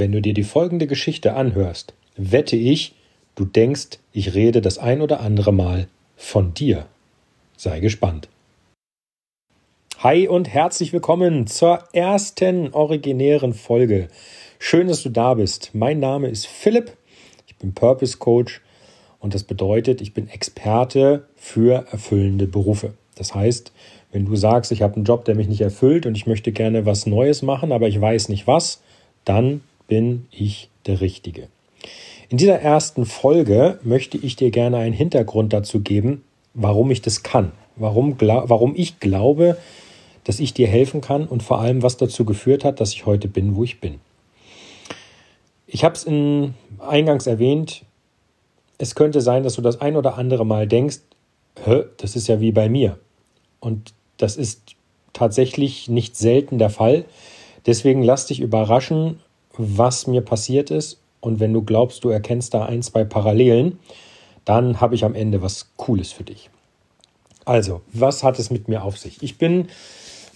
Wenn du dir die folgende Geschichte anhörst, wette ich, du denkst, ich rede das ein oder andere Mal von dir. Sei gespannt. Hi und herzlich willkommen zur ersten originären Folge. Schön, dass du da bist. Mein Name ist Philipp. Ich bin Purpose Coach und das bedeutet, ich bin Experte für erfüllende Berufe. Das heißt, wenn du sagst, ich habe einen Job, der mich nicht erfüllt und ich möchte gerne was Neues machen, aber ich weiß nicht was, dann bin ich der Richtige. In dieser ersten Folge möchte ich dir gerne einen Hintergrund dazu geben, warum ich das kann, warum, warum ich glaube, dass ich dir helfen kann und vor allem, was dazu geführt hat, dass ich heute bin, wo ich bin. Ich habe es eingangs erwähnt, es könnte sein, dass du das ein oder andere Mal denkst, das ist ja wie bei mir. Und das ist tatsächlich nicht selten der Fall. Deswegen lass dich überraschen, was mir passiert ist. Und wenn du glaubst, du erkennst da ein, zwei Parallelen, dann habe ich am Ende was Cooles für dich. Also, was hat es mit mir auf sich? Ich bin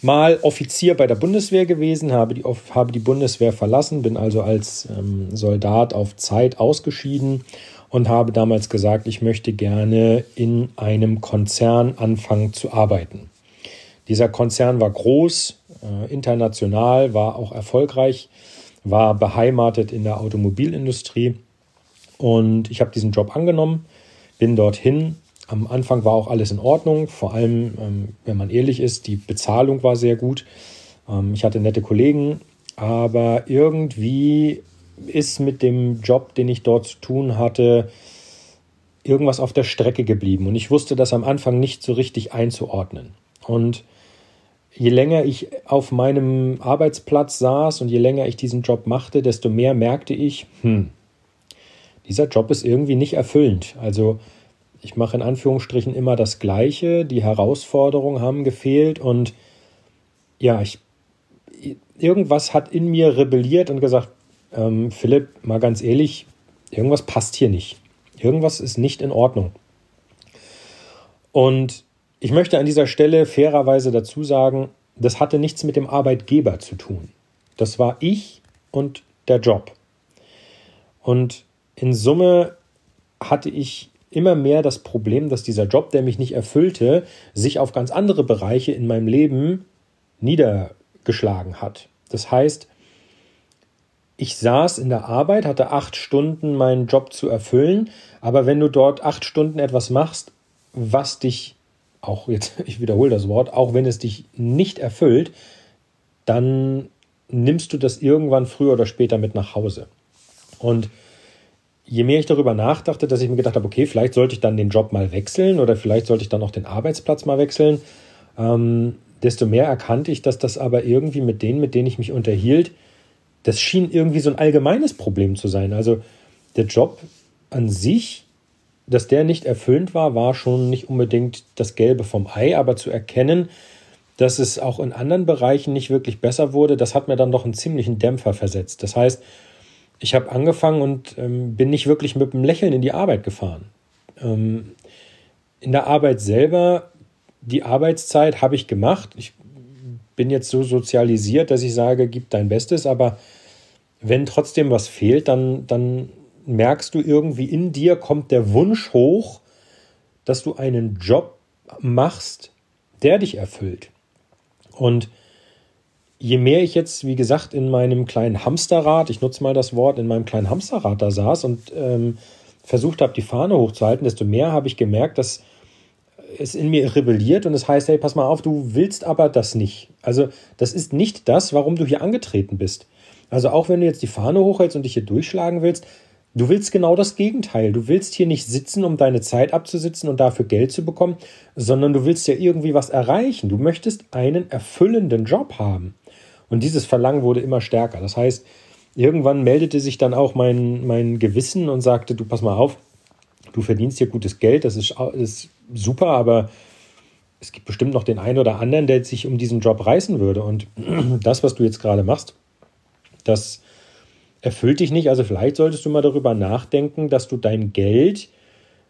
mal Offizier bei der Bundeswehr gewesen, habe die, habe die Bundeswehr verlassen, bin also als ähm, Soldat auf Zeit ausgeschieden und habe damals gesagt, ich möchte gerne in einem Konzern anfangen zu arbeiten. Dieser Konzern war groß, äh, international, war auch erfolgreich war beheimatet in der Automobilindustrie und ich habe diesen Job angenommen, bin dorthin. Am Anfang war auch alles in Ordnung, vor allem, ähm, wenn man ehrlich ist, die Bezahlung war sehr gut. Ähm, ich hatte nette Kollegen, aber irgendwie ist mit dem Job, den ich dort zu tun hatte, irgendwas auf der Strecke geblieben. Und ich wusste das am Anfang nicht so richtig einzuordnen. Und je länger ich auf meinem Arbeitsplatz saß und je länger ich diesen Job machte, desto mehr merkte ich, hm, dieser Job ist irgendwie nicht erfüllend. Also ich mache in Anführungsstrichen immer das Gleiche, die Herausforderungen haben gefehlt und ja, ich, irgendwas hat in mir rebelliert und gesagt, ähm, Philipp, mal ganz ehrlich, irgendwas passt hier nicht. Irgendwas ist nicht in Ordnung. Und ich möchte an dieser Stelle fairerweise dazu sagen, das hatte nichts mit dem Arbeitgeber zu tun. Das war ich und der Job. Und in Summe hatte ich immer mehr das Problem, dass dieser Job, der mich nicht erfüllte, sich auf ganz andere Bereiche in meinem Leben niedergeschlagen hat. Das heißt, ich saß in der Arbeit, hatte acht Stunden meinen Job zu erfüllen, aber wenn du dort acht Stunden etwas machst, was dich auch jetzt, ich wiederhole das Wort, auch wenn es dich nicht erfüllt, dann nimmst du das irgendwann früher oder später mit nach Hause. Und je mehr ich darüber nachdachte, dass ich mir gedacht habe, okay, vielleicht sollte ich dann den Job mal wechseln oder vielleicht sollte ich dann auch den Arbeitsplatz mal wechseln, ähm, desto mehr erkannte ich, dass das aber irgendwie mit denen, mit denen ich mich unterhielt, das schien irgendwie so ein allgemeines Problem zu sein. Also der Job an sich dass der nicht erfüllend war, war schon nicht unbedingt das Gelbe vom Ei, aber zu erkennen, dass es auch in anderen Bereichen nicht wirklich besser wurde, das hat mir dann doch einen ziemlichen Dämpfer versetzt. Das heißt, ich habe angefangen und ähm, bin nicht wirklich mit einem Lächeln in die Arbeit gefahren. Ähm, in der Arbeit selber, die Arbeitszeit habe ich gemacht. Ich bin jetzt so sozialisiert, dass ich sage, gib dein Bestes, aber wenn trotzdem was fehlt, dann, dann merkst du irgendwie in dir kommt der Wunsch hoch, dass du einen Job machst, der dich erfüllt. Und je mehr ich jetzt, wie gesagt, in meinem kleinen Hamsterrad, ich nutze mal das Wort, in meinem kleinen Hamsterrad da saß und ähm, versucht habe, die Fahne hochzuhalten, desto mehr habe ich gemerkt, dass es in mir rebelliert und es heißt, hey, pass mal auf, du willst aber das nicht. Also das ist nicht das, warum du hier angetreten bist. Also auch wenn du jetzt die Fahne hochhältst und dich hier durchschlagen willst, Du willst genau das Gegenteil. Du willst hier nicht sitzen, um deine Zeit abzusitzen und dafür Geld zu bekommen, sondern du willst ja irgendwie was erreichen. Du möchtest einen erfüllenden Job haben. Und dieses Verlangen wurde immer stärker. Das heißt, irgendwann meldete sich dann auch mein, mein Gewissen und sagte, du pass mal auf, du verdienst hier gutes Geld, das ist, ist super, aber es gibt bestimmt noch den einen oder anderen, der sich um diesen Job reißen würde. Und das, was du jetzt gerade machst, das erfüllt dich nicht. Also vielleicht solltest du mal darüber nachdenken, dass du dein Geld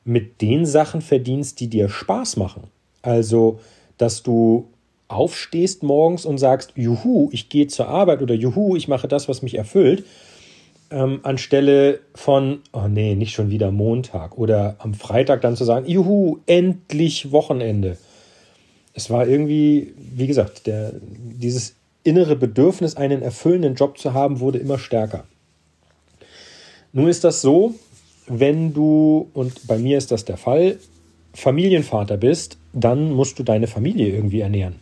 mit den Sachen verdienst, die dir Spaß machen. Also, dass du aufstehst morgens und sagst, juhu, ich gehe zur Arbeit oder juhu, ich mache das, was mich erfüllt. ähm, anstelle von, oh nee, nicht schon wieder Montag oder am Freitag dann zu sagen, juhu, endlich Wochenende. Es war irgendwie, wie gesagt, der, dieses innere Bedürfnis, einen erfüllenden Job zu haben, wurde immer stärker. Nun ist das so, wenn du, und bei mir ist das der Fall, Familienvater bist, dann musst du deine Familie irgendwie ernähren.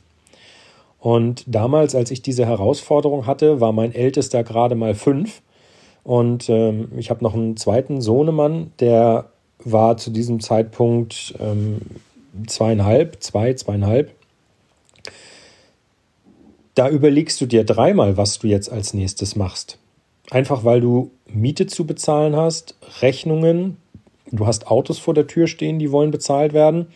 Und damals, als ich diese Herausforderung hatte, war mein Ältester gerade mal fünf. Und ähm, ich habe noch einen zweiten Sohnemann, der war zu diesem Zeitpunkt ähm, zweieinhalb, zwei, zweieinhalb. Da überlegst du dir dreimal, was du jetzt als nächstes machst. Einfach weil du Miete zu bezahlen hast, Rechnungen, du hast Autos vor der Tür stehen, die wollen bezahlt werden.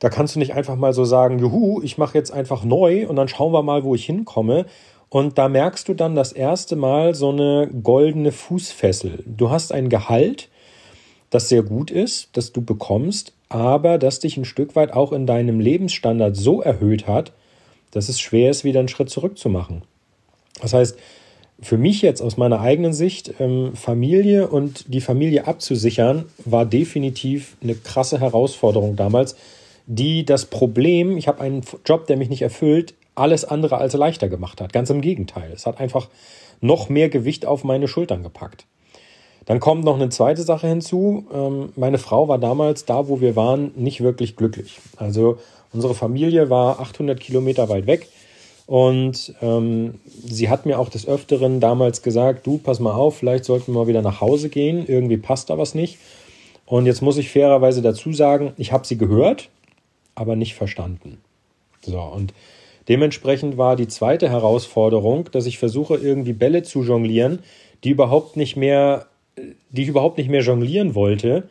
Da kannst du nicht einfach mal so sagen, juhu, ich mache jetzt einfach neu und dann schauen wir mal, wo ich hinkomme. Und da merkst du dann das erste Mal so eine goldene Fußfessel. Du hast ein Gehalt, das sehr gut ist, das du bekommst, aber das dich ein Stück weit auch in deinem Lebensstandard so erhöht hat, dass es schwer ist, wieder einen Schritt zurück zu machen. Das heißt, für mich jetzt aus meiner eigenen Sicht, ähm, Familie und die Familie abzusichern, war definitiv eine krasse Herausforderung damals, die das Problem, ich habe einen Job, der mich nicht erfüllt, alles andere als leichter gemacht hat. Ganz im Gegenteil. Es hat einfach noch mehr Gewicht auf meine Schultern gepackt. Dann kommt noch eine zweite Sache hinzu. Ähm, meine Frau war damals da, wo wir waren, nicht wirklich glücklich. Also unsere Familie war 800 Kilometer weit weg. Und ähm, sie hat mir auch des Öfteren damals gesagt, du, pass mal auf, vielleicht sollten wir mal wieder nach Hause gehen, irgendwie passt da was nicht. Und jetzt muss ich fairerweise dazu sagen, ich habe sie gehört, aber nicht verstanden. So, und dementsprechend war die zweite Herausforderung, dass ich versuche, irgendwie Bälle zu jonglieren, die überhaupt nicht mehr, die ich überhaupt nicht mehr jonglieren wollte.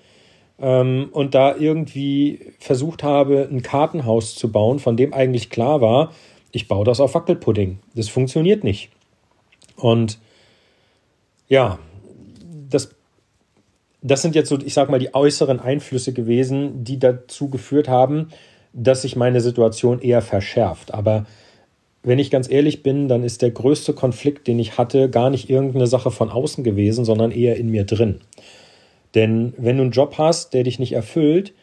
Ähm, und da irgendwie versucht habe, ein Kartenhaus zu bauen, von dem eigentlich klar war, ich baue das auf Wackelpudding. Das funktioniert nicht. Und ja, das, das sind jetzt so, ich sag mal, die äußeren Einflüsse gewesen, die dazu geführt haben, dass sich meine Situation eher verschärft. Aber wenn ich ganz ehrlich bin, dann ist der größte Konflikt, den ich hatte, gar nicht irgendeine Sache von außen gewesen, sondern eher in mir drin. Denn wenn du einen Job hast, der dich nicht erfüllt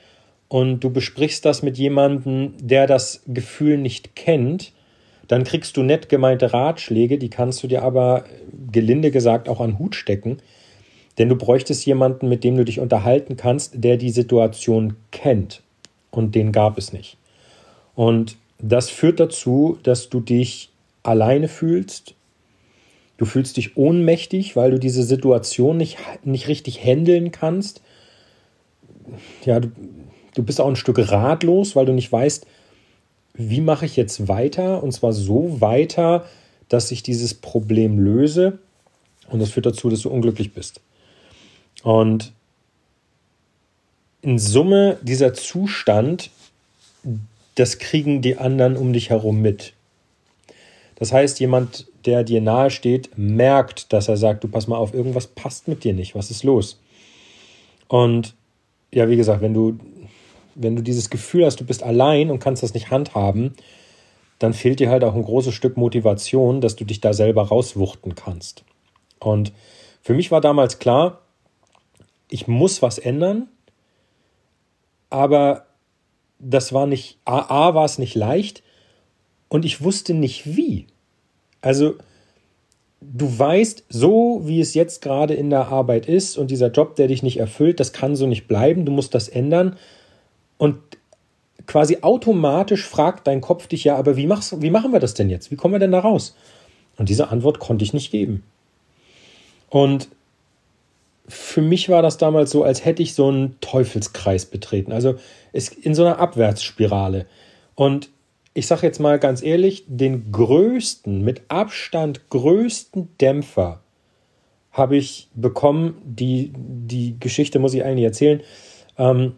und du besprichst das mit jemandem, der das Gefühl nicht kennt, dann kriegst du nett gemeinte Ratschläge, die kannst du dir aber gelinde gesagt auch an Hut stecken. Denn du bräuchtest jemanden, mit dem du dich unterhalten kannst, der die Situation kennt. Und den gab es nicht. Und das führt dazu, dass du dich alleine fühlst. Du fühlst dich ohnmächtig, weil du diese Situation nicht, nicht richtig handeln kannst. Ja, du, du bist auch ein Stück ratlos, weil du nicht weißt, wie mache ich jetzt weiter? Und zwar so weiter, dass ich dieses Problem löse. Und das führt dazu, dass du unglücklich bist. Und in Summe dieser Zustand, das kriegen die anderen um dich herum mit. Das heißt, jemand, der dir nahe steht, merkt, dass er sagt, du pass mal auf, irgendwas passt mit dir nicht, was ist los? Und ja, wie gesagt, wenn du wenn du dieses Gefühl hast, du bist allein und kannst das nicht handhaben, dann fehlt dir halt auch ein großes Stück Motivation, dass du dich da selber rauswuchten kannst. Und für mich war damals klar, ich muss was ändern, aber das war nicht, A, A war es nicht leicht und ich wusste nicht wie. Also, du weißt, so wie es jetzt gerade in der Arbeit ist und dieser Job, der dich nicht erfüllt, das kann so nicht bleiben, du musst das ändern. Und quasi automatisch fragt dein Kopf dich ja, aber wie, machst, wie machen wir das denn jetzt? Wie kommen wir denn da raus? Und diese Antwort konnte ich nicht geben. Und für mich war das damals so, als hätte ich so einen Teufelskreis betreten. Also in so einer Abwärtsspirale. Und ich sage jetzt mal ganz ehrlich, den größten, mit Abstand größten Dämpfer habe ich bekommen. Die, die Geschichte muss ich eigentlich erzählen. Ähm,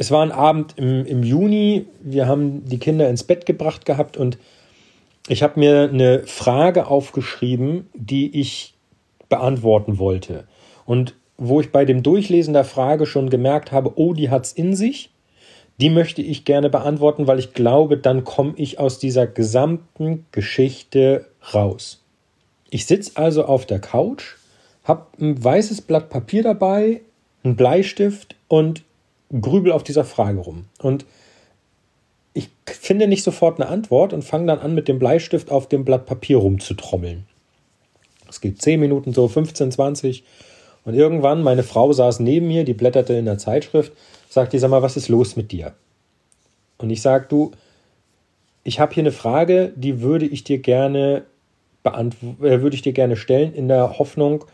es war ein Abend im, im Juni, wir haben die Kinder ins Bett gebracht gehabt und ich habe mir eine Frage aufgeschrieben, die ich beantworten wollte. Und wo ich bei dem Durchlesen der Frage schon gemerkt habe, oh, die hat es in sich, die möchte ich gerne beantworten, weil ich glaube, dann komme ich aus dieser gesamten Geschichte raus. Ich sitze also auf der Couch, habe ein weißes Blatt Papier dabei, einen Bleistift und grübel auf dieser Frage rum. Und ich finde nicht sofort eine Antwort und fange dann an, mit dem Bleistift auf dem Blatt Papier rumzutrommeln. Es geht 10 Minuten so, 15, 20. Und irgendwann, meine Frau saß neben mir, die blätterte in der Zeitschrift, sagt die, sag mal, was ist los mit dir? Und ich sage, du, ich habe hier eine Frage, die würde ich dir gerne beantworten, äh, würde ich dir gerne stellen, in der Hoffnung,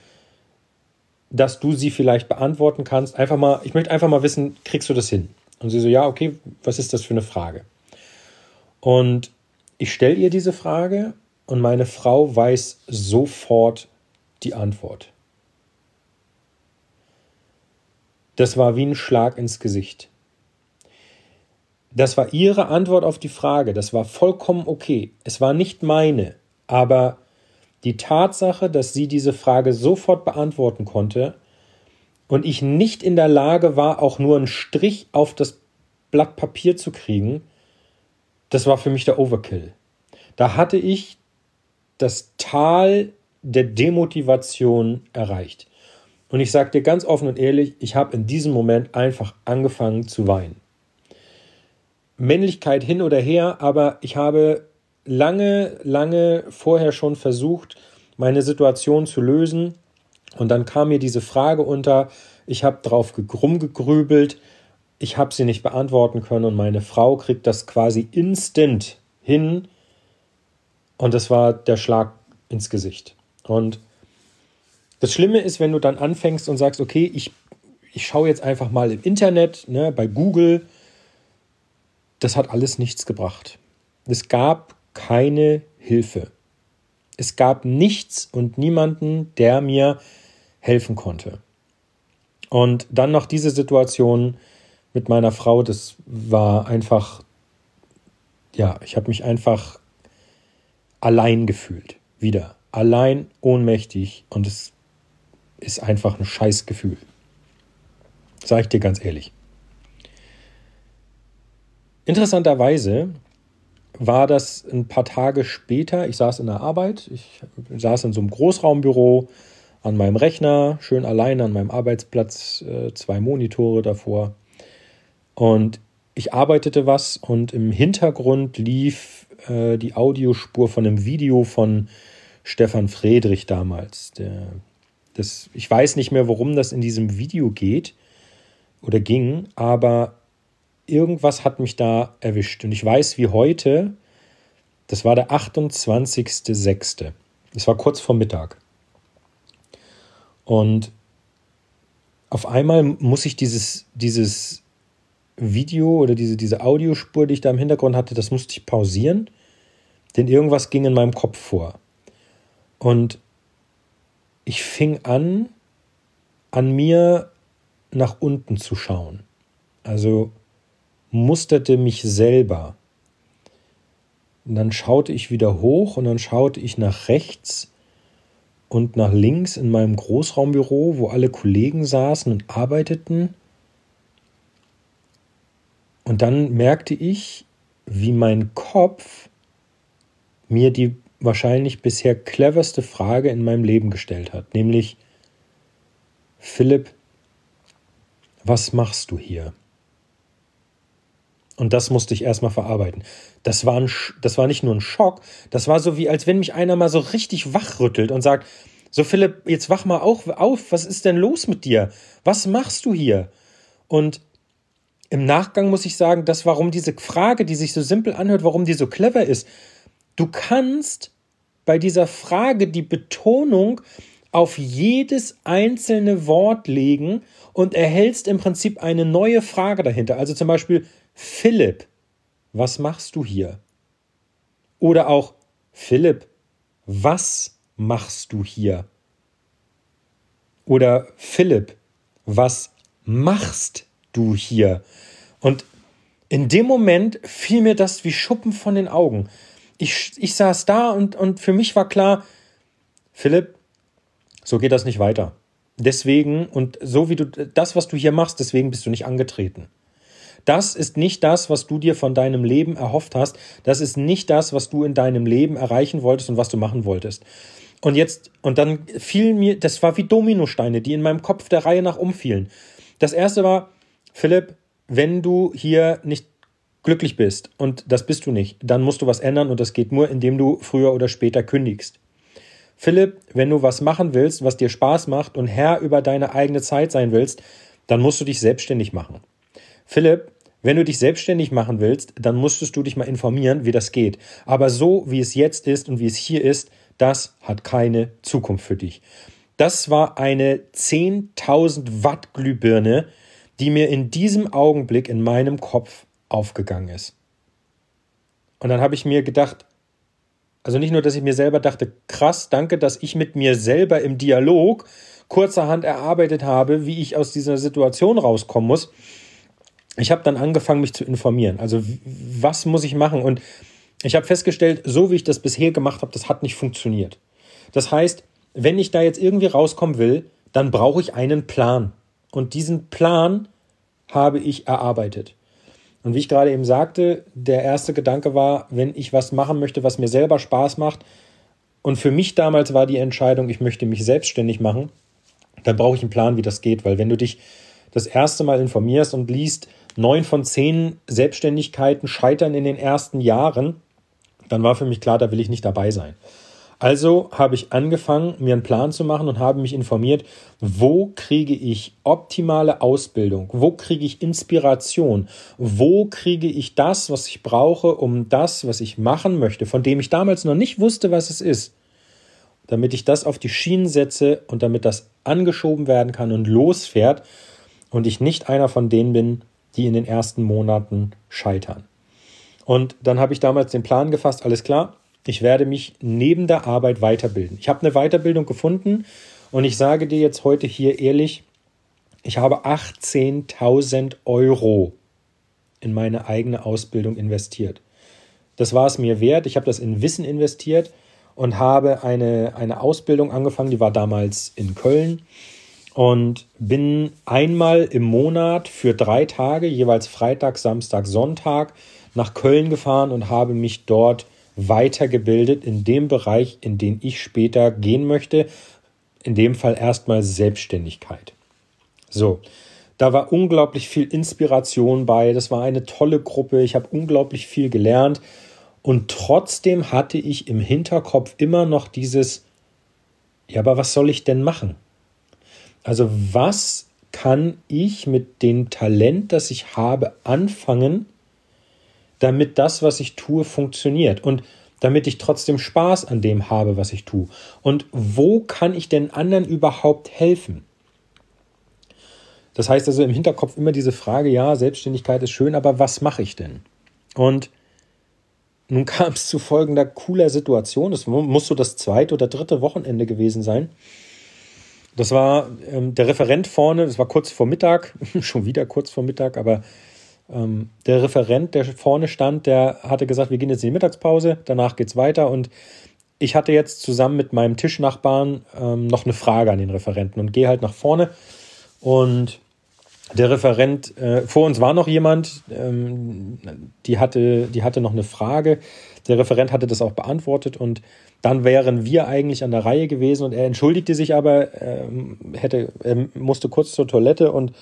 dass du sie vielleicht beantworten kannst. Einfach mal, ich möchte einfach mal wissen, kriegst du das hin? Und sie so, ja, okay, was ist das für eine Frage? Und ich stelle ihr diese Frage und meine Frau weiß sofort die Antwort. Das war wie ein Schlag ins Gesicht. Das war ihre Antwort auf die Frage. Das war vollkommen okay. Es war nicht meine. Aber die Tatsache, dass sie diese Frage sofort beantworten konnte und ich nicht in der Lage war, auch nur einen Strich auf das Blatt Papier zu kriegen, das war für mich der Overkill. Da hatte ich das Tal der Demotivation erreicht. Und ich sage dir ganz offen und ehrlich, ich habe in diesem Moment einfach angefangen zu weinen. Männlichkeit hin oder her, aber ich habe lange, lange vorher schon versucht, meine Situation zu lösen. Und dann kam mir diese Frage unter, ich habe drauf rumgegrübelt, ich habe sie nicht beantworten können und meine Frau kriegt das quasi instant hin, und das war der Schlag ins Gesicht. Und das Schlimme ist, wenn du dann anfängst und sagst, okay, ich, ich schaue jetzt einfach mal im Internet, ne, bei Google, das hat alles nichts gebracht. Es gab keine Hilfe. Es gab nichts und niemanden, der mir helfen konnte. Und dann noch diese Situation mit meiner Frau, das war einfach, ja, ich habe mich einfach allein gefühlt. Wieder. Allein, ohnmächtig und es ist einfach ein Scheißgefühl. Sag ich dir ganz ehrlich. Interessanterweise war das ein paar Tage später. Ich saß in der Arbeit, ich saß in so einem Großraumbüro an meinem Rechner, schön allein an meinem Arbeitsplatz, äh, zwei Monitore davor. Und ich arbeitete was und im Hintergrund lief äh, die Audiospur von einem Video von Stefan Friedrich damals. Das, ich weiß nicht mehr, worum das in diesem Video geht oder ging, aber irgendwas hat mich da erwischt. Und ich weiß wie heute, das war der 28.06. Das war kurz vor Mittag. Und auf einmal muss ich dieses, dieses Video oder diese, diese Audiospur, die ich da im Hintergrund hatte, das musste ich pausieren, denn irgendwas ging in meinem Kopf vor. Und ich fing an, an mir nach unten zu schauen. Also musterte mich selber. Und dann schaute ich wieder hoch und dann schaute ich nach rechts und nach links in meinem Großraumbüro, wo alle Kollegen saßen und arbeiteten. Und dann merkte ich, wie mein Kopf mir die wahrscheinlich bisher cleverste Frage in meinem Leben gestellt hat, nämlich Philipp, was machst du hier? Und das musste ich erstmal verarbeiten. Das war, ein, das war nicht nur ein Schock, das war so wie, als wenn mich einer mal so richtig wachrüttelt und sagt, so Philipp, jetzt wach mal auch auf, was ist denn los mit dir? Was machst du hier? Und im Nachgang muss ich sagen, dass warum diese Frage, die sich so simpel anhört, warum die so clever ist. Du kannst bei dieser Frage die Betonung auf jedes einzelne Wort legen und erhältst im Prinzip eine neue Frage dahinter. Also zum Beispiel, Philipp, was machst du hier? Oder auch, Philipp, was machst du hier? Oder Philipp, was machst du hier? Und in dem Moment fiel mir das wie Schuppen von den Augen. Ich, ich saß da und, und für mich war klar, Philipp, so geht das nicht weiter. Deswegen, und so wie du das, was du hier machst, deswegen bist du nicht angetreten. Das ist nicht das, was du dir von deinem Leben erhofft hast. Das ist nicht das, was du in deinem Leben erreichen wolltest und was du machen wolltest. Und jetzt, und dann fiel mir, das war wie Dominosteine, die in meinem Kopf der Reihe nach umfielen. Das erste war, Philipp, wenn du hier nicht glücklich bist, und das bist du nicht, dann musst du was ändern und das geht nur, indem du früher oder später kündigst. Philipp, wenn du was machen willst, was dir Spaß macht und Herr über deine eigene Zeit sein willst, dann musst du dich selbstständig machen. Philipp, wenn du dich selbstständig machen willst, dann musstest du dich mal informieren, wie das geht. Aber so, wie es jetzt ist und wie es hier ist, das hat keine Zukunft für dich. Das war eine 10.000 Watt Glühbirne, die mir in diesem Augenblick in meinem Kopf aufgegangen ist. Und dann habe ich mir gedacht, also nicht nur, dass ich mir selber dachte, krass, danke, dass ich mit mir selber im Dialog kurzerhand erarbeitet habe, wie ich aus dieser Situation rauskommen muss. Ich habe dann angefangen, mich zu informieren. Also was muss ich machen? Und ich habe festgestellt, so wie ich das bisher gemacht habe, das hat nicht funktioniert. Das heißt, wenn ich da jetzt irgendwie rauskommen will, dann brauche ich einen Plan. Und diesen Plan habe ich erarbeitet. Und wie ich gerade eben sagte, der erste Gedanke war, wenn ich was machen möchte, was mir selber Spaß macht, und für mich damals war die Entscheidung, ich möchte mich selbstständig machen, dann brauche ich einen Plan, wie das geht, weil wenn du dich das erste Mal informierst und liest, neun von zehn Selbstständigkeiten scheitern in den ersten Jahren, dann war für mich klar, da will ich nicht dabei sein. Also habe ich angefangen, mir einen Plan zu machen und habe mich informiert, wo kriege ich optimale Ausbildung, wo kriege ich Inspiration, wo kriege ich das, was ich brauche, um das, was ich machen möchte, von dem ich damals noch nicht wusste, was es ist, damit ich das auf die Schienen setze und damit das angeschoben werden kann und losfährt und ich nicht einer von denen bin, die in den ersten Monaten scheitern. Und dann habe ich damals den Plan gefasst, alles klar, ich werde mich neben der Arbeit weiterbilden. Ich habe eine Weiterbildung gefunden und ich sage dir jetzt heute hier ehrlich, ich habe 18.000 Euro in meine eigene Ausbildung investiert. Das war es mir wert. Ich habe das in Wissen investiert und habe eine, eine Ausbildung angefangen, die war damals in Köln und bin einmal im Monat für drei Tage, jeweils Freitag, Samstag, Sonntag, nach Köln gefahren und habe mich dort weitergebildet in dem Bereich, in den ich später gehen möchte. In dem Fall erstmal Selbstständigkeit. So, da war unglaublich viel Inspiration bei. Das war eine tolle Gruppe. Ich habe unglaublich viel gelernt. Und trotzdem hatte ich im Hinterkopf immer noch dieses, ja, aber was soll ich denn machen? Also was kann ich mit dem Talent, das ich habe, anfangen, damit das, was ich tue, funktioniert und damit ich trotzdem Spaß an dem habe, was ich tue. Und wo kann ich denn anderen überhaupt helfen? Das heißt also im Hinterkopf immer diese Frage, ja, Selbstständigkeit ist schön, aber was mache ich denn? Und nun kam es zu folgender cooler Situation. Es muss so das zweite oder dritte Wochenende gewesen sein. Das war ähm, der Referent vorne, das war kurz vor Mittag, schon wieder kurz vor Mittag, aber ähm, der Referent, der vorne stand, der hatte gesagt, wir gehen jetzt in die Mittagspause, danach geht es weiter und ich hatte jetzt zusammen mit meinem Tischnachbarn ähm, noch eine Frage an den Referenten und gehe halt nach vorne und der Referent, äh, vor uns war noch jemand, ähm, die, hatte, die hatte noch eine Frage. Der Referent hatte das auch beantwortet und dann wären wir eigentlich an der Reihe gewesen und er entschuldigte sich aber, ähm, hätte, er musste kurz zur Toilette und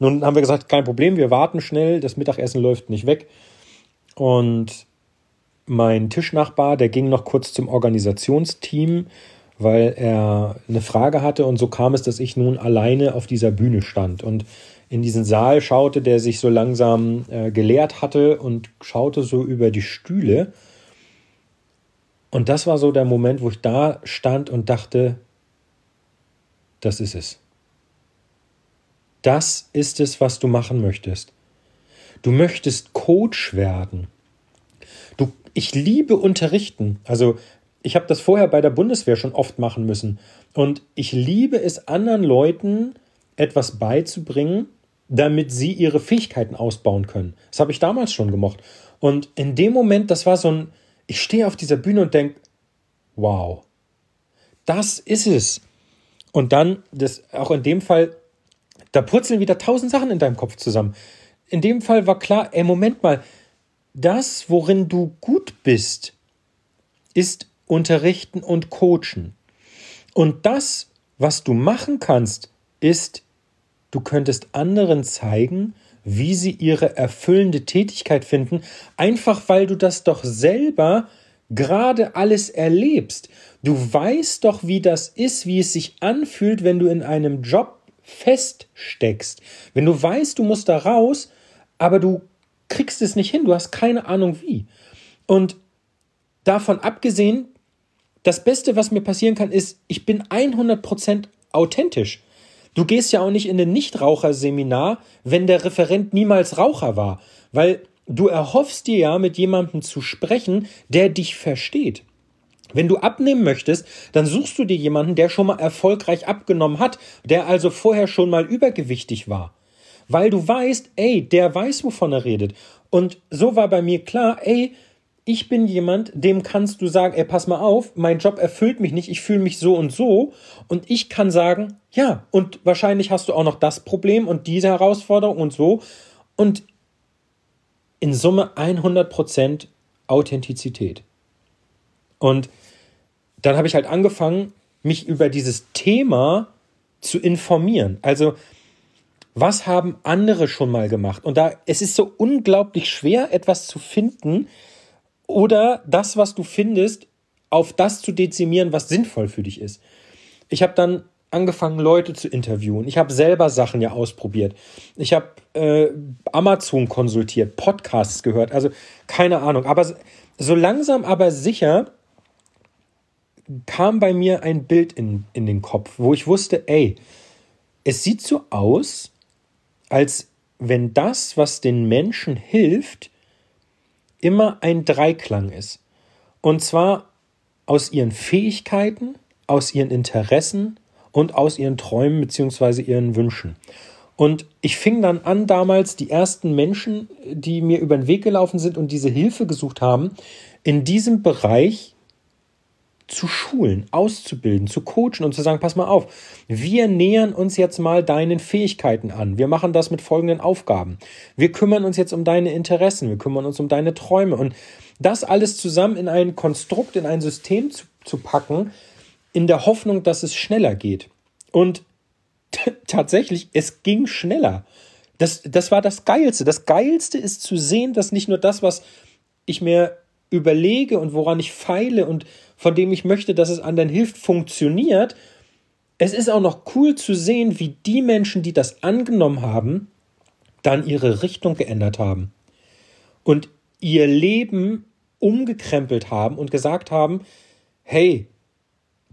nun haben wir gesagt, kein Problem, wir warten schnell, das Mittagessen läuft nicht weg. Und mein Tischnachbar, der ging noch kurz zum Organisationsteam, weil er eine Frage hatte. Und so kam es, dass ich nun alleine auf dieser Bühne stand und in diesen Saal schaute, der sich so langsam äh, geleert hatte und schaute so über die Stühle. Und das war so der Moment, wo ich da stand und dachte, das ist es. Das ist es, was du machen möchtest. Du möchtest Coach werden. Du, ich liebe Unterrichten. Also ich habe das vorher bei der Bundeswehr schon oft machen müssen. Und ich liebe es, anderen Leuten etwas beizubringen, damit sie ihre Fähigkeiten ausbauen können. Das habe ich damals schon gemocht. Und in dem Moment, das war so ein, ich stehe auf dieser Bühne und denke, wow, das ist es. Und dann, das, auch in dem Fall, da purzeln wieder tausend Sachen in deinem Kopf zusammen. In dem Fall war klar, ey, Moment mal, das, worin du gut bist, ist unterrichten und coachen. Und das, was du machen kannst, ist, du könntest anderen zeigen, wie sie ihre erfüllende Tätigkeit finden, einfach weil du das doch selber gerade alles erlebst. Du weißt doch, wie das ist, wie es sich anfühlt, wenn du in einem Job feststeckst. Wenn du weißt, du musst da raus, aber du kriegst es nicht hin, du hast keine Ahnung wie. Und davon abgesehen, das Beste, was mir passieren kann, ist, ich bin 100% authentisch. Du gehst ja auch nicht in ein Nichtraucherseminar, wenn der Referent niemals Raucher war, weil du erhoffst dir ja, mit jemandem zu sprechen, der dich versteht. Wenn du abnehmen möchtest, dann suchst du dir jemanden, der schon mal erfolgreich abgenommen hat, der also vorher schon mal übergewichtig war. Weil du weißt, ey, der weiß, wovon er redet. Und so war bei mir klar, ey, ich bin jemand, dem kannst du sagen, ey, pass mal auf, mein Job erfüllt mich nicht, ich fühle mich so und so. Und ich kann sagen, ja, und wahrscheinlich hast du auch noch das Problem und diese Herausforderung und so. Und in Summe 100% Authentizität. Und dann habe ich halt angefangen, mich über dieses Thema zu informieren. Also, was haben andere schon mal gemacht? Und da, es ist so unglaublich schwer, etwas zu finden oder das, was du findest, auf das zu dezimieren, was sinnvoll für dich ist. Ich habe dann angefangen, Leute zu interviewen. Ich habe selber Sachen ja ausprobiert. Ich habe äh, Amazon konsultiert, Podcasts gehört, also keine Ahnung. Aber so langsam, aber sicher kam bei mir ein Bild in, in den Kopf, wo ich wusste, ey, es sieht so aus, als wenn das, was den Menschen hilft, immer ein Dreiklang ist. Und zwar aus ihren Fähigkeiten, aus ihren Interessen und aus ihren Träumen bzw. ihren Wünschen. Und ich fing dann an, damals die ersten Menschen, die mir über den Weg gelaufen sind und diese Hilfe gesucht haben, in diesem Bereich zu schulen, auszubilden, zu coachen und zu sagen, pass mal auf, wir nähern uns jetzt mal deinen Fähigkeiten an. Wir machen das mit folgenden Aufgaben. Wir kümmern uns jetzt um deine Interessen, wir kümmern uns um deine Träume und das alles zusammen in ein Konstrukt, in ein System zu, zu packen, in der Hoffnung, dass es schneller geht. Und tatsächlich, es ging schneller. Das, das war das Geilste. Das Geilste ist zu sehen, dass nicht nur das, was ich mir überlege und woran ich feile und von dem ich möchte, dass es anderen hilft, funktioniert. Es ist auch noch cool zu sehen, wie die Menschen, die das angenommen haben, dann ihre Richtung geändert haben und ihr Leben umgekrempelt haben und gesagt haben, hey,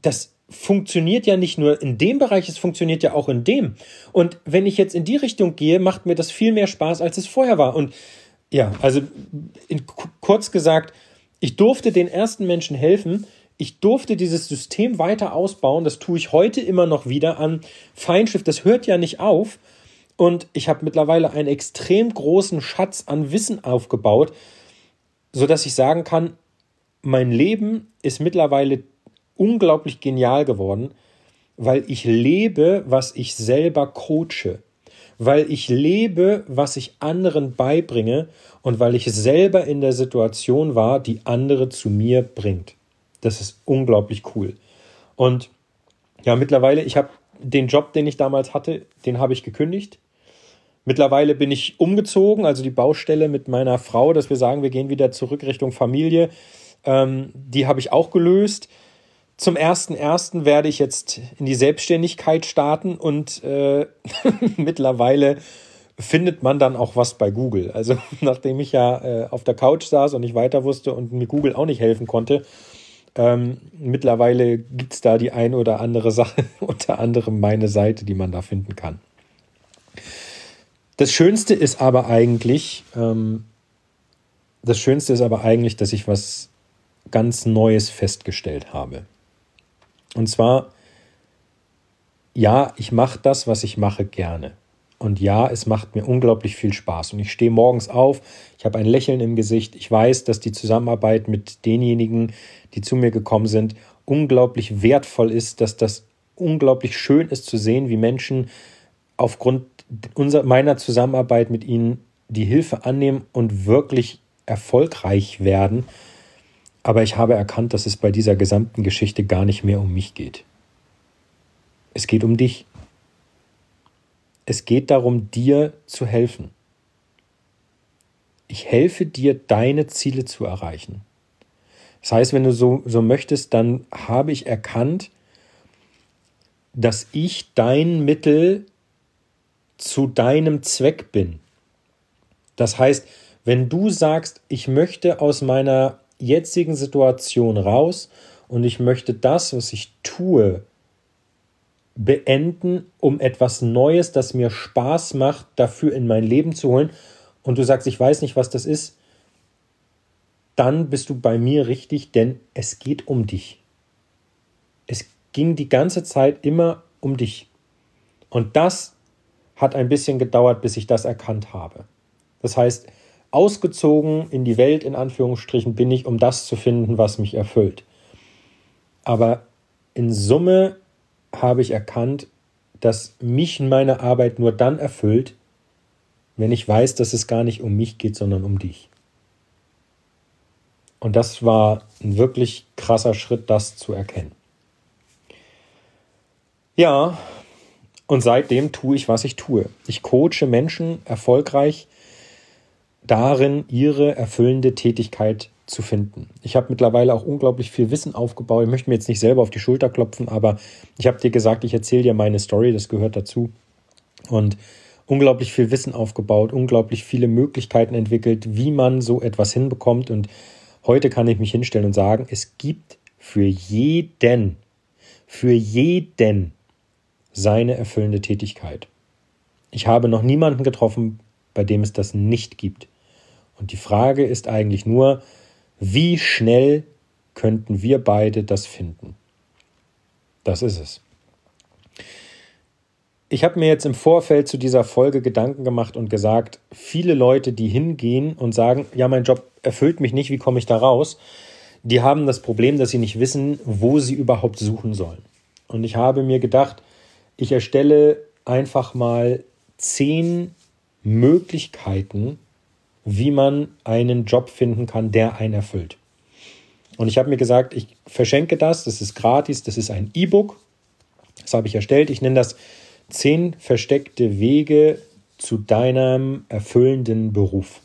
das funktioniert ja nicht nur in dem Bereich, es funktioniert ja auch in dem. Und wenn ich jetzt in die Richtung gehe, macht mir das viel mehr Spaß, als es vorher war. Und ja, also in, kurz gesagt, ich durfte den ersten Menschen helfen. Ich durfte dieses System weiter ausbauen. Das tue ich heute immer noch wieder an Feinschrift. Das hört ja nicht auf. Und ich habe mittlerweile einen extrem großen Schatz an Wissen aufgebaut, sodass ich sagen kann, mein Leben ist mittlerweile unglaublich genial geworden, weil ich lebe, was ich selber coache weil ich lebe, was ich anderen beibringe und weil ich selber in der Situation war, die andere zu mir bringt. Das ist unglaublich cool. Und ja, mittlerweile, ich habe den Job, den ich damals hatte, den habe ich gekündigt. Mittlerweile bin ich umgezogen, also die Baustelle mit meiner Frau, dass wir sagen, wir gehen wieder zurück Richtung Familie. Ähm, die habe ich auch gelöst. Zum ersten werde ich jetzt in die Selbstständigkeit starten und äh, mittlerweile findet man dann auch was bei Google. Also nachdem ich ja äh, auf der Couch saß und nicht weiter wusste und mir Google auch nicht helfen konnte, ähm, mittlerweile gibt es da die ein oder andere Sache, unter anderem meine Seite, die man da finden kann. Das Schönste ist aber eigentlich, ähm, das Schönste ist aber eigentlich, dass ich was ganz Neues festgestellt habe. Und zwar, ja, ich mache das, was ich mache, gerne. Und ja, es macht mir unglaublich viel Spaß. Und ich stehe morgens auf, ich habe ein Lächeln im Gesicht. Ich weiß, dass die Zusammenarbeit mit denjenigen, die zu mir gekommen sind, unglaublich wertvoll ist, dass das unglaublich schön ist zu sehen, wie Menschen aufgrund unserer, meiner Zusammenarbeit mit ihnen die Hilfe annehmen und wirklich erfolgreich werden aber ich habe erkannt, dass es bei dieser gesamten Geschichte gar nicht mehr um mich geht. Es geht um dich. Es geht darum, dir zu helfen. Ich helfe dir, deine Ziele zu erreichen. Das heißt, wenn du so, so möchtest, dann habe ich erkannt, dass ich dein Mittel zu deinem Zweck bin. Das heißt, wenn du sagst, ich möchte aus meiner jetzigen Situation raus und ich möchte das, was ich tue, beenden, um etwas Neues, das mir Spaß macht, dafür in mein Leben zu holen, und du sagst, ich weiß nicht, was das ist, dann bist du bei mir richtig, denn es geht um dich. Es ging die ganze Zeit immer um dich. Und das hat ein bisschen gedauert, bis ich das erkannt habe. Das heißt, ausgezogen in die Welt in Anführungsstrichen bin ich, um das zu finden, was mich erfüllt. Aber in Summe habe ich erkannt, dass mich meine Arbeit nur dann erfüllt, wenn ich weiß, dass es gar nicht um mich geht, sondern um dich. Und das war ein wirklich krasser Schritt, das zu erkennen. Ja, und seitdem tue ich, was ich tue. Ich coache Menschen erfolgreich darin, ihre erfüllende Tätigkeit zu finden. Ich habe mittlerweile auch unglaublich viel Wissen aufgebaut. Ich möchte mir jetzt nicht selber auf die Schulter klopfen, aber ich habe dir gesagt, ich erzähle dir meine Story, das gehört dazu. Und unglaublich viel Wissen aufgebaut, unglaublich viele Möglichkeiten entwickelt, wie man so etwas hinbekommt. Und heute kann ich mich hinstellen und sagen, es gibt für jeden, für jeden seine erfüllende Tätigkeit. Ich habe noch niemanden getroffen, bei dem es das nicht gibt. Und die Frage ist eigentlich nur, wie schnell könnten wir beide das finden? Das ist es. Ich habe mir jetzt im Vorfeld zu dieser Folge Gedanken gemacht und gesagt, viele Leute, die hingehen und sagen, ja, mein Job erfüllt mich nicht, wie komme ich da raus? Die haben das Problem, dass sie nicht wissen, wo sie überhaupt suchen sollen. Und ich habe mir gedacht, ich erstelle einfach mal zehn Möglichkeiten, wie man einen Job finden kann, der einen erfüllt. Und ich habe mir gesagt, ich verschenke das, das ist gratis, das ist ein E-Book, das habe ich erstellt. Ich nenne das Zehn versteckte Wege zu deinem erfüllenden Beruf.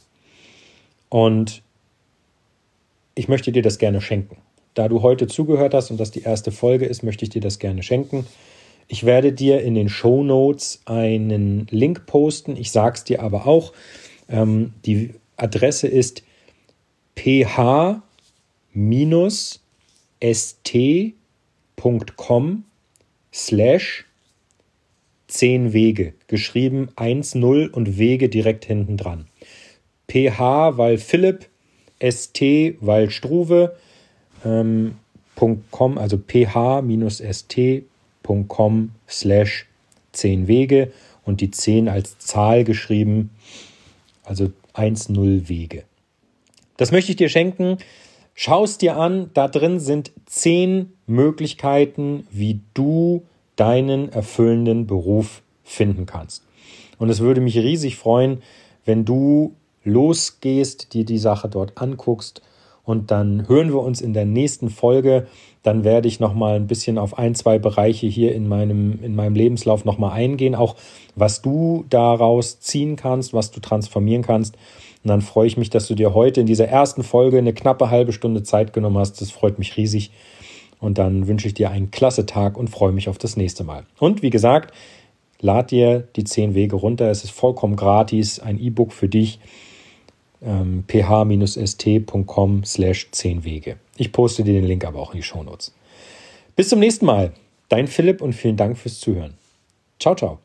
Und ich möchte dir das gerne schenken. Da du heute zugehört hast und das die erste Folge ist, möchte ich dir das gerne schenken. Ich werde dir in den Show Notes einen Link posten. Ich sage es dir aber auch. Ähm, die Adresse ist ph-st.com slash 10 Wege, geschrieben 1-0 und Wege direkt hinten dran. PH, weil Philipp, ST, weil Struve, ähm, .com, also ph-st.com slash 10 Wege und die 10 als Zahl geschrieben, also 1-0 Wege. Das möchte ich dir schenken. Schau es dir an. Da drin sind 10 Möglichkeiten, wie du deinen erfüllenden Beruf finden kannst. Und es würde mich riesig freuen, wenn du losgehst, dir die Sache dort anguckst und dann hören wir uns in der nächsten Folge. Dann werde ich noch mal ein bisschen auf ein, zwei Bereiche hier in meinem, in meinem Lebenslauf noch mal eingehen, auch was du daraus ziehen kannst, was du transformieren kannst. Und dann freue ich mich, dass du dir heute in dieser ersten Folge eine knappe halbe Stunde Zeit genommen hast. Das freut mich riesig. Und dann wünsche ich dir einen klasse Tag und freue mich auf das nächste Mal. Und wie gesagt, lad dir die 10 Wege runter. Es ist vollkommen gratis, ein E-Book für dich. Ähm, ph-st.com slash 10 Wege. Ich poste dir den Link aber auch in die Shownotes. Bis zum nächsten Mal. Dein Philipp und vielen Dank fürs Zuhören. Ciao, ciao.